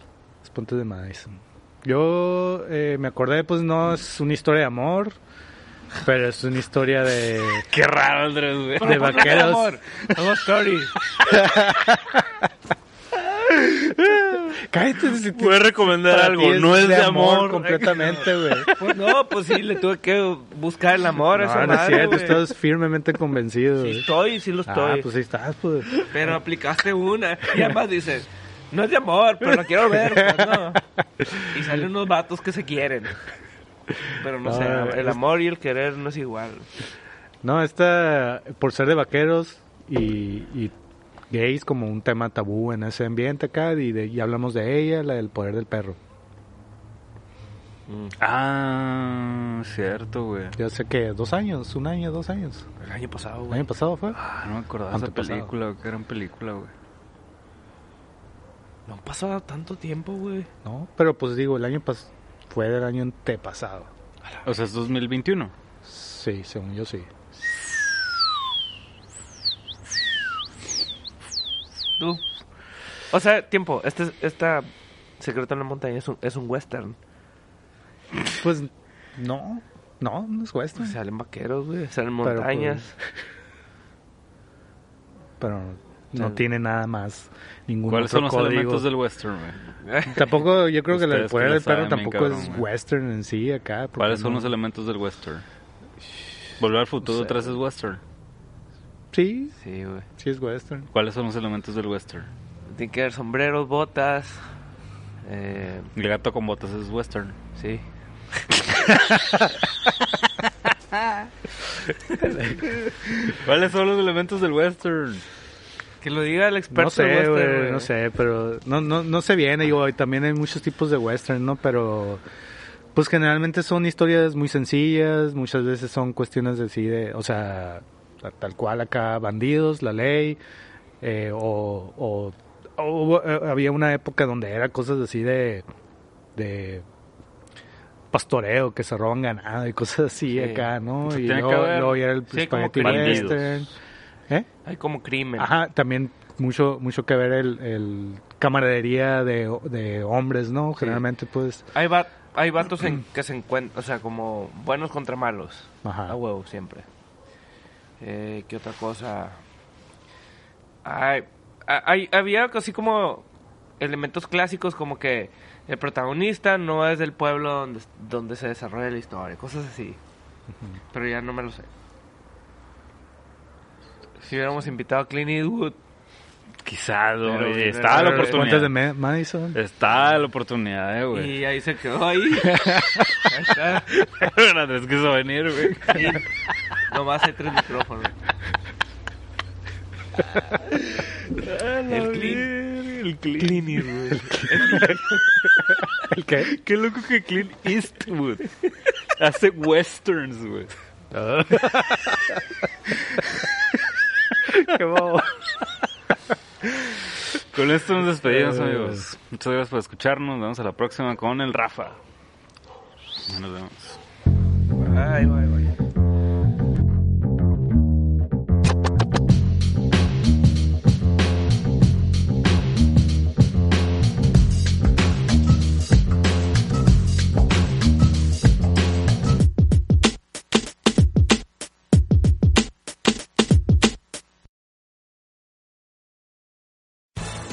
los puntos de Madison. Yo eh, me acordé, pues no es una historia de amor, pero es una historia de Qué raro, Andrés, güey. de vaqueros. Amor, amor story. Cállate, si te- Puedes recomendar algo, ti no es de amor. completamente, güey. Pues no, pues sí, le tuve que buscar el amor a esa No, no es madre, cierto, estás firmemente convencido. Sí estoy, sí lo estoy. Ah, pues ahí estás, pues. Pero aplicaste una. Y además dices, no es de amor, pero lo quiero ver. pues, no. Y salen unos vatos que se quieren. Pero no, No, sé, el amor y el querer no es igual. No, esta, por ser de vaqueros y, y gays como un tema tabú en ese ambiente acá y, de, y hablamos de ella, la del poder del perro. Ah, cierto, güey. Ya sé que dos años, un año, dos años. El año pasado, El güey. año pasado fue. Ah, no me acordaba de esa película, qué gran película, güey. No ha pasado tanto tiempo, güey. No, pero pues digo, el año pas fue del año antepasado. O sea, es 2021. Sí, según yo sí. O sea, tiempo. Este, esta Secreto en la Montaña es un, es un western. Pues no, no, no es western. Salen vaqueros, güey. Salen Pero, montañas. pero no tiene nada más ningún ¿Cuáles son otro los código. elementos del western, güey? Tampoco, yo creo que el poder del perro tampoco cabrón, es western en sí acá. ¿Cuáles son no- los elementos del western? Volver al futuro No sé. 3 es western. Sí, Sí, güey. sí es western. ¿Cuáles son los elementos del western? Tiene que haber sombreros, botas. Eh, El gato con botas es western. sí. ¿Cuáles son los elementos del western? Que lo diga el experto No sé, western, no sé, pero no, no, no sé bien, digo, y también hay muchos tipos de western, ¿no? Pero, pues generalmente son historias muy sencillas, muchas veces son cuestiones de sí, de, o sea, ta- tal cual acá, bandidos, la ley, eh, o, o, o hubo- eh, había una época donde era cosas así de, de pastoreo, que se roban ganado y cosas así Sí. acá, ¿no? Pues y luego, haber- luego era el sí, bandidos. western. ¿Eh? Hay como crimen. Ajá, también mucho mucho que ver el, el camaradería de, de hombres, ¿no? Generalmente, pues, Hay, va- hay vatos en, que se encuentran, o sea, como buenos contra malos. Ajá. A huevo, siempre. Eh, ¿Qué otra cosa? Hay, hay, había así como elementos clásicos como que el protagonista no es del pueblo donde, donde se desarrolla la historia, cosas así. Pero ya no me lo sé. Si hubiéramos invitado a Clint Eastwood, Quizás, güey. Está la oportunidad. de Ma- Madison. Está la oportunidad, eh, güey. y ahí se quedó ahí. ahí está. Pero Andrés quiso venir, güey. Nomás hay tres micrófonos. El Clint. El Clint. Clint Eastwood. ¿El qué? Qué loco que Clint Eastwood hace westerns, güey. Qué bobo. Con esto nos despedimos, Eh. amigos. Muchas gracias por escucharnos. Nos vemos a la próxima con el Rafa. Nos vemos. Ay, ay, ay.